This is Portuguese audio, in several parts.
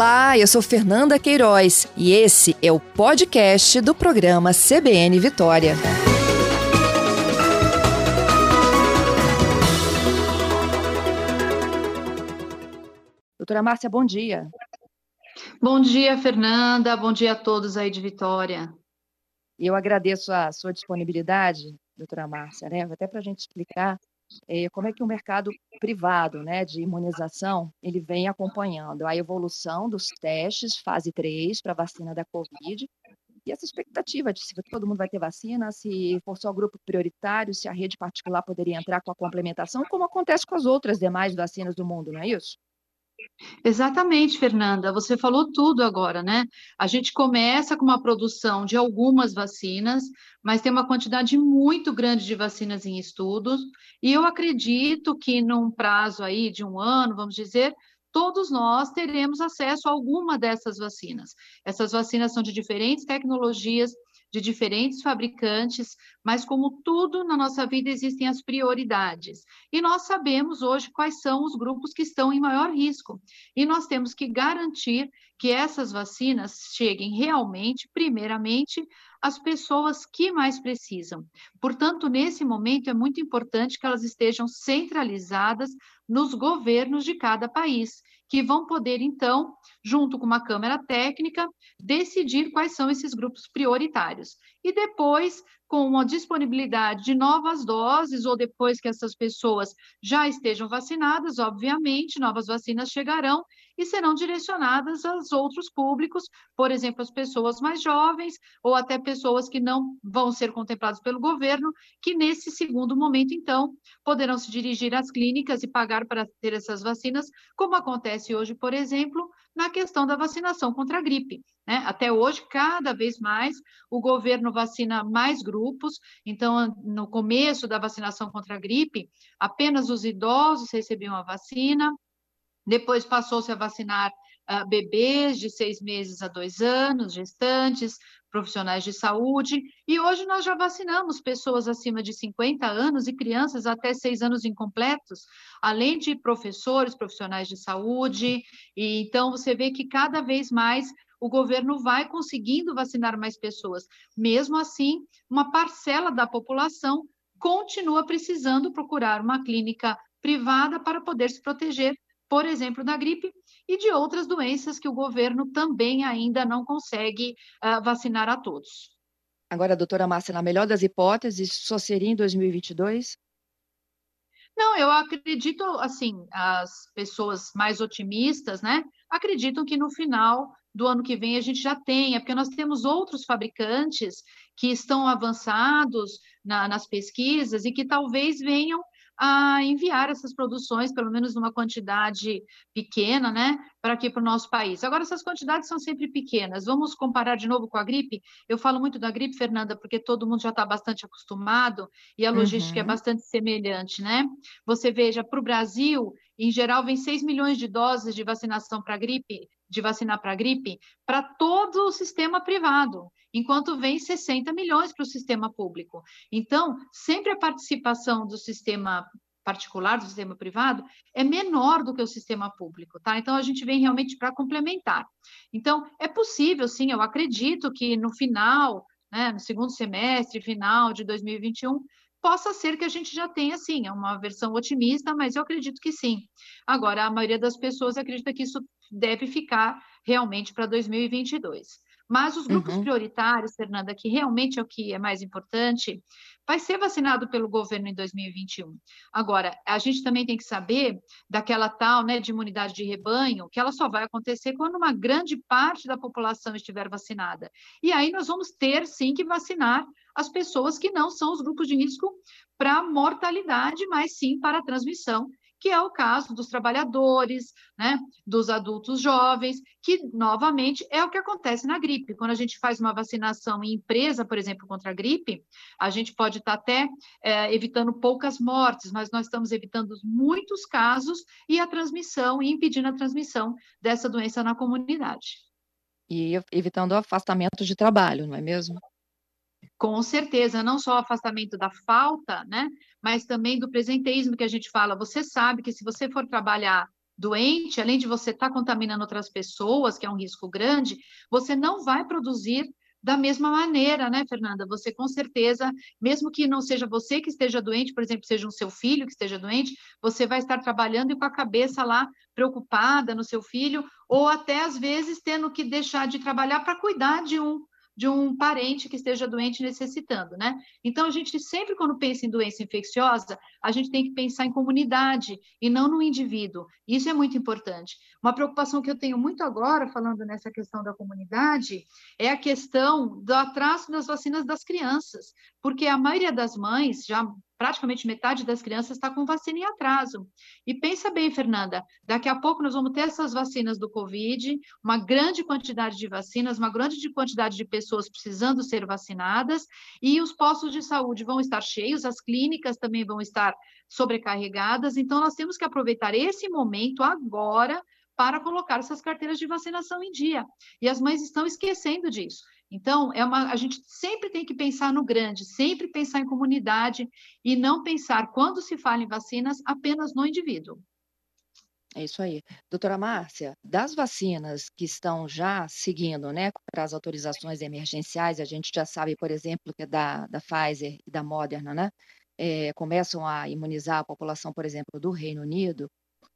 Olá, eu sou Fernanda Queiroz e esse é o podcast do programa CBN Vitória. Doutora Márcia, bom dia. Bom dia, Fernanda. Bom dia a todos aí de Vitória. Eu agradeço a sua disponibilidade, doutora Márcia, né? até para a gente explicar como é que o mercado privado né, de imunização ele vem acompanhando a evolução dos testes fase 3 para vacina da Covid e essa expectativa de se todo mundo vai ter vacina, se for só grupo prioritário, se a rede particular poderia entrar com a complementação, como acontece com as outras demais vacinas do mundo, não é isso? Exatamente, Fernanda. Você falou tudo agora, né? A gente começa com uma produção de algumas vacinas, mas tem uma quantidade muito grande de vacinas em estudos, e eu acredito que num prazo aí de um ano, vamos dizer, todos nós teremos acesso a alguma dessas vacinas. Essas vacinas são de diferentes tecnologias, de diferentes fabricantes, mas como tudo na nossa vida existem as prioridades. E nós sabemos hoje quais são os grupos que estão em maior risco. E nós temos que garantir que essas vacinas cheguem realmente, primeiramente, às pessoas que mais precisam. Portanto, nesse momento é muito importante que elas estejam centralizadas nos governos de cada país que vão poder, então, junto com uma Câmara Técnica, decidir quais são esses grupos prioritários. E depois, com a disponibilidade de novas doses, ou depois que essas pessoas já estejam vacinadas, obviamente, novas vacinas chegarão e serão direcionadas aos outros públicos, por exemplo, as pessoas mais jovens, ou até pessoas que não vão ser contempladas pelo governo, que nesse segundo momento, então, poderão se dirigir às clínicas e pagar para ter essas vacinas, como acontece hoje, por exemplo, na questão da vacinação contra a gripe. Né? Até hoje, cada vez mais, o governo vacina mais grupos. Então, no começo da vacinação contra a gripe, apenas os idosos recebiam a vacina, depois passou-se a vacinar uh, bebês de seis meses a dois anos, gestantes, profissionais de saúde, e hoje nós já vacinamos pessoas acima de 50 anos e crianças até seis anos incompletos, além de professores, profissionais de saúde, e então você vê que cada vez mais o governo vai conseguindo vacinar mais pessoas. Mesmo assim, uma parcela da população continua precisando procurar uma clínica privada para poder se proteger, por exemplo, da gripe e de outras doenças que o governo também ainda não consegue uh, vacinar a todos. Agora, doutora Márcia, na melhor das hipóteses, só seria em 2022? Não, eu acredito, assim, as pessoas mais otimistas, né, acreditam que no final do ano que vem a gente já tenha, porque nós temos outros fabricantes que estão avançados na, nas pesquisas e que talvez venham a enviar essas produções, pelo menos numa quantidade pequena, né, para aqui para o nosso país. Agora, essas quantidades são sempre pequenas. Vamos comparar de novo com a gripe? Eu falo muito da gripe, Fernanda, porque todo mundo já está bastante acostumado e a logística é uhum. é bastante semelhante, né? Você veja, para o Brasil, em geral, vem 6 milhões de doses de vacinação para gripe, de vacinar para gripe, para todo o sistema privado enquanto vem 60 milhões para o sistema público. Então, sempre a participação do sistema particular, do sistema privado, é menor do que o sistema público, tá? Então, a gente vem realmente para complementar. Então, é possível, sim, eu acredito que no final, né, no segundo semestre, final de 2021, possa ser que a gente já tenha, sim, é uma versão otimista, mas eu acredito que sim. Agora, a maioria das pessoas acredita que isso deve ficar realmente para 2022. Mas os grupos uhum. prioritários, Fernanda, que realmente é o que é mais importante, vai ser vacinado pelo governo em 2021. Agora, a gente também tem que saber daquela tal né, de imunidade de rebanho, que ela só vai acontecer quando uma grande parte da população estiver vacinada. E aí nós vamos ter, sim, que vacinar as pessoas que não são os grupos de risco para mortalidade, mas sim para a transmissão que é o caso dos trabalhadores, né, dos adultos jovens, que, novamente, é o que acontece na gripe. Quando a gente faz uma vacinação em empresa, por exemplo, contra a gripe, a gente pode estar até é, evitando poucas mortes, mas nós estamos evitando muitos casos e a transmissão, e impedindo a transmissão dessa doença na comunidade. E evitando afastamento de trabalho, não é mesmo? Com certeza, não só o afastamento da falta, né, mas também do presenteísmo que a gente fala. Você sabe que se você for trabalhar doente, além de você estar tá contaminando outras pessoas, que é um risco grande, você não vai produzir da mesma maneira, né, Fernanda? Você com certeza, mesmo que não seja você que esteja doente, por exemplo, seja um seu filho que esteja doente, você vai estar trabalhando e com a cabeça lá preocupada no seu filho, ou até às vezes tendo que deixar de trabalhar para cuidar de um de um parente que esteja doente necessitando, né? Então, a gente sempre, quando pensa em doença infecciosa, a gente tem que pensar em comunidade e não no indivíduo. Isso é muito importante. Uma preocupação que eu tenho muito agora, falando nessa questão da comunidade, é a questão do atraso das vacinas das crianças, porque a maioria das mães já praticamente metade das crianças está com vacina em atraso. E pensa bem, Fernanda, daqui a pouco nós vamos ter essas vacinas do Covid, uma grande quantidade de vacinas, uma grande quantidade de pessoas precisando ser vacinadas, e os postos de saúde vão estar cheios, as clínicas também vão estar sobrecarregadas, então nós temos que aproveitar esse momento agora para colocar essas carteiras de vacinação em dia. E as mães estão esquecendo disso. Então, é uma, a gente sempre tem que pensar no grande, sempre pensar em comunidade e não pensar, quando se fala em vacinas, apenas no indivíduo. É isso aí. Doutora Márcia, das vacinas que estão já seguindo, né, para as autorizações emergenciais, a gente já sabe, por exemplo, que é da, da Pfizer e da Moderna, né, é, começam a imunizar a população, por exemplo, do Reino Unido,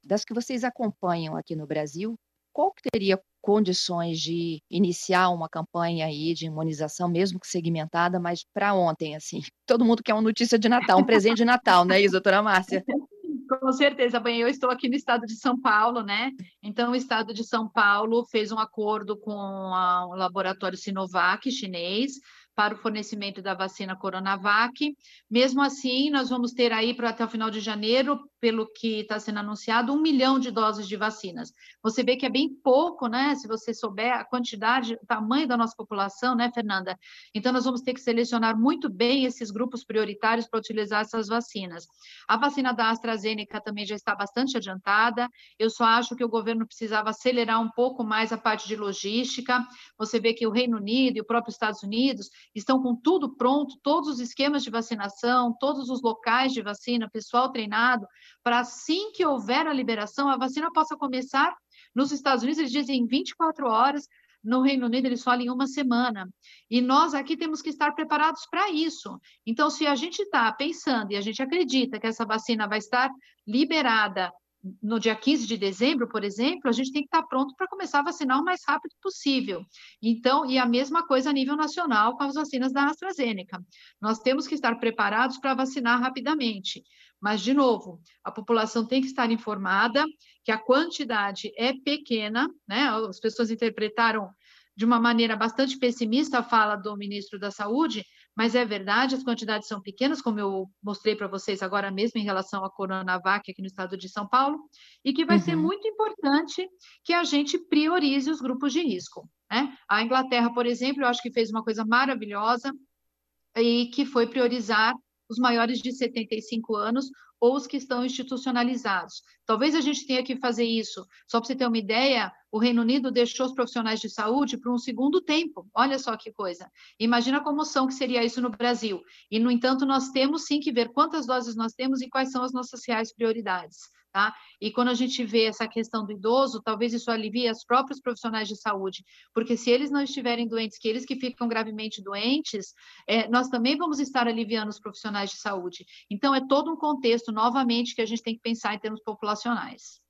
das que vocês acompanham aqui no Brasil, qual que teria condições de iniciar uma campanha aí de imunização, mesmo que segmentada, mas para ontem, assim? Todo mundo quer uma notícia de Natal, um presente de Natal, não é isso, doutora Márcia? Com certeza, bem, eu estou aqui no estado de São Paulo, né? Então, o estado de São Paulo fez um acordo com o laboratório Sinovac chinês para o fornecimento da vacina Coronavac. Mesmo assim, nós vamos ter aí para até o final de janeiro, pelo que está sendo anunciado, um milhão de doses de vacinas. Você vê que é bem pouco, né? Se você souber a quantidade, o tamanho da nossa população, né, Fernanda? Então, nós vamos ter que selecionar muito bem esses grupos prioritários para utilizar essas vacinas. A vacina da AstraZeneca também já está bastante adiantada. Eu só acho que o governo precisava acelerar um pouco mais a parte de logística. Você vê que o Reino Unido e o próprio Estados Unidos estão com tudo pronto, todos os esquemas de vacinação, todos os locais de vacina, pessoal treinado, para assim que houver a liberação, a vacina possa começar. Nos Estados Unidos, eles dizem em 24 horas, no Reino Unido, eles falam em uma semana. E nós aqui temos que estar preparados para isso. Então, se a gente está pensando e a gente acredita que essa vacina vai estar liberada no dia 15 de dezembro, por exemplo, a gente tem que estar pronto para começar a vacinar o mais rápido possível. Então, e a mesma coisa a nível nacional com as vacinas da AstraZeneca. Nós temos que estar preparados para vacinar rapidamente. Mas, de novo, a população tem que estar informada que a quantidade é pequena, né? As pessoas interpretaram de uma maneira bastante pessimista a fala do ministro da Saúde, mas é verdade, as quantidades são pequenas, como eu mostrei para vocês agora mesmo em relação à Coronavac aqui no estado de São Paulo, e que vai uhum. ser muito importante que a gente priorize os grupos de risco. Né? A Inglaterra, por exemplo, eu acho que fez uma coisa maravilhosa e que foi priorizar os maiores de 75 anos ou os que estão institucionalizados. Talvez a gente tenha que fazer isso. Só para você ter uma ideia, o Reino Unido deixou os profissionais de saúde para um segundo tempo. Olha só que coisa. Imagina a comoção que seria isso no Brasil. E, no entanto, nós temos sim que ver quantas doses nós temos e quais são as nossas reais prioridades. Tá? E quando a gente vê essa questão do idoso, talvez isso alivie os próprios profissionais de saúde, porque se eles não estiverem doentes, que eles que ficam gravemente doentes, é, nós também vamos estar aliviando os profissionais de saúde. Então, é todo um contexto, novamente, que a gente tem que pensar em termos populacionais.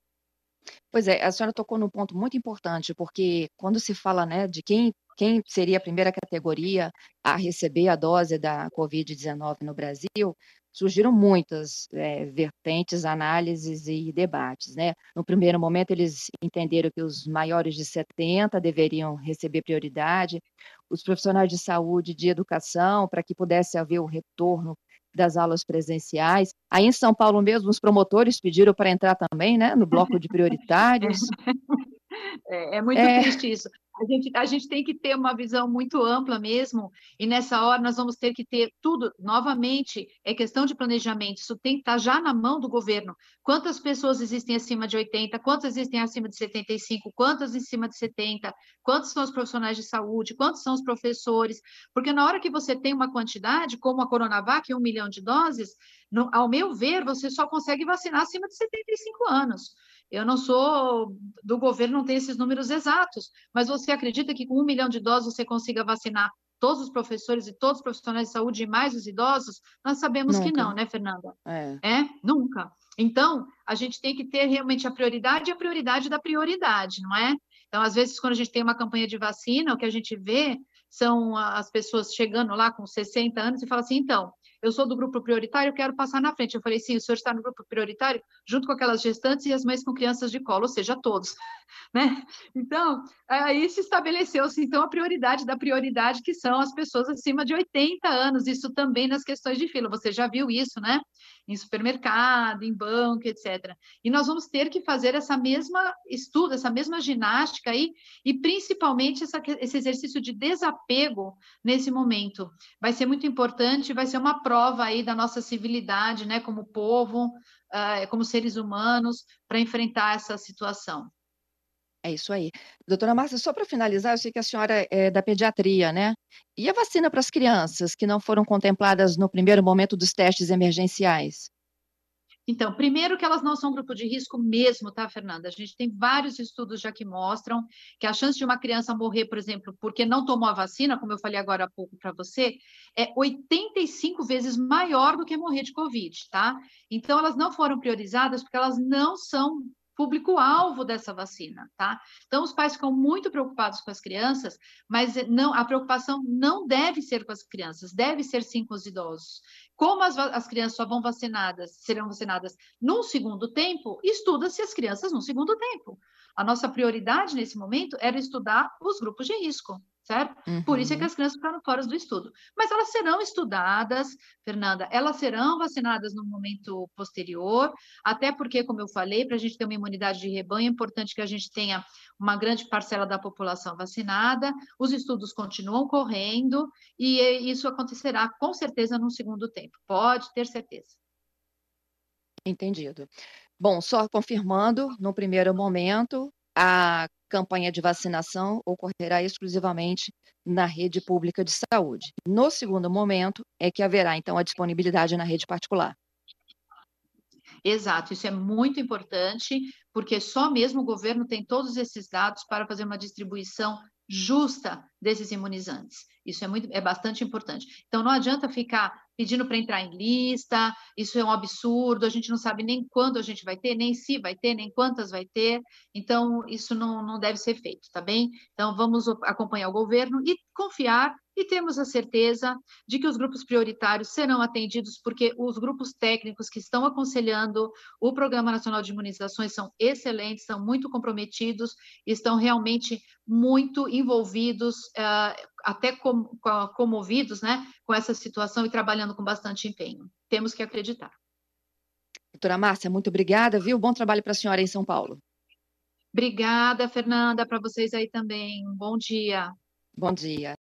Pois é, a senhora tocou num ponto muito importante, porque quando se fala né, de quem, quem seria a primeira categoria a receber a dose da Covid-19 no Brasil, surgiram muitas é, vertentes, análises e debates. Né? No primeiro momento, eles entenderam que os maiores de 70 deveriam receber prioridade, os profissionais de saúde de educação, para que pudesse haver o retorno das aulas presenciais. Aí em São Paulo mesmo, os promotores pediram para entrar também, né, no bloco de prioritários. É, é muito é... triste isso. A gente, a gente tem que ter uma visão muito ampla mesmo, e nessa hora nós vamos ter que ter tudo, novamente, é questão de planejamento, isso tem que estar já na mão do governo. Quantas pessoas existem acima de 80, quantas existem acima de 75, quantas acima de 70, quantos são os profissionais de saúde, quantos são os professores, porque na hora que você tem uma quantidade, como a Coronavac, um milhão de doses, no, ao meu ver, você só consegue vacinar acima de 75 anos. Eu não sou do governo, não tenho esses números exatos, mas você acredita que com um milhão de doses você consiga vacinar todos os professores e todos os profissionais de saúde e mais os idosos? Nós sabemos nunca. que não, né, Fernanda? É. é, nunca. Então, a gente tem que ter realmente a prioridade e a prioridade da prioridade, não é? Então, às vezes, quando a gente tem uma campanha de vacina, o que a gente vê são as pessoas chegando lá com 60 anos e falam assim, então, eu sou do grupo prioritário, eu quero passar na frente. Eu falei, sim, o senhor está no grupo prioritário, junto com aquelas gestantes e as mães com crianças de colo, ou seja, todos, né? Então, aí se estabeleceu-se, então, a prioridade da prioridade, que são as pessoas acima de 80 anos, isso também nas questões de fila, você já viu isso, né? Em supermercado, em banco, etc. E nós vamos ter que fazer essa mesma estudo, essa mesma ginástica aí, e principalmente essa, esse exercício de desapego nesse momento. Vai ser muito importante, vai ser uma prova prova aí da nossa civilidade, né, como povo, uh, como seres humanos, para enfrentar essa situação. É isso aí. Doutora Márcia, só para finalizar, eu sei que a senhora é da pediatria, né? E a vacina para as crianças que não foram contempladas no primeiro momento dos testes emergenciais? Então, primeiro que elas não são grupo de risco mesmo, tá, Fernanda? A gente tem vários estudos já que mostram que a chance de uma criança morrer, por exemplo, porque não tomou a vacina, como eu falei agora há pouco para você, é 85 vezes maior do que morrer de Covid, tá? Então, elas não foram priorizadas porque elas não são público-alvo dessa vacina, tá? Então, os pais ficam muito preocupados com as crianças, mas não, a preocupação não deve ser com as crianças, deve ser sim com os idosos. Como as, as crianças só vão vacinadas, serão vacinadas num segundo tempo, estuda-se as crianças num segundo tempo. A nossa prioridade nesse momento era estudar os grupos de risco certo? Uhum. Por isso é que uhum. as crianças ficaram fora do estudo. Mas elas serão estudadas, Fernanda, elas serão vacinadas no momento posterior, até porque, como eu falei, para a gente ter uma imunidade de rebanho, é importante que a gente tenha uma grande parcela da população vacinada, os estudos continuam correndo, e isso acontecerá com certeza no segundo tempo, pode ter certeza. Entendido. Bom, só confirmando, no primeiro momento, a campanha de vacinação ocorrerá exclusivamente na rede pública de saúde. No segundo momento, é que haverá, então, a disponibilidade na rede particular. Exato, isso é muito importante, porque só mesmo o governo tem todos esses dados para fazer uma distribuição justa desses imunizantes. Isso é muito, é bastante importante. Então não adianta ficar pedindo para entrar em lista, isso é um absurdo, a gente não sabe nem quando a gente vai ter, nem se vai ter, nem quantas vai ter, então isso não, não deve ser feito, tá bem? Então vamos acompanhar o governo e confiar e temos a certeza de que os grupos prioritários serão atendidos, porque os grupos técnicos que estão aconselhando o Programa Nacional de Imunizações são excelentes, são muito comprometidos, estão realmente muito envolvidos, uh, até com, com, comovidos né, com essa situação e trabalhando com bastante empenho. Temos que acreditar. Doutora Márcia, muito obrigada, viu? Bom trabalho para a senhora em São Paulo. Obrigada, Fernanda, para vocês aí também. Bom dia. Bom dia.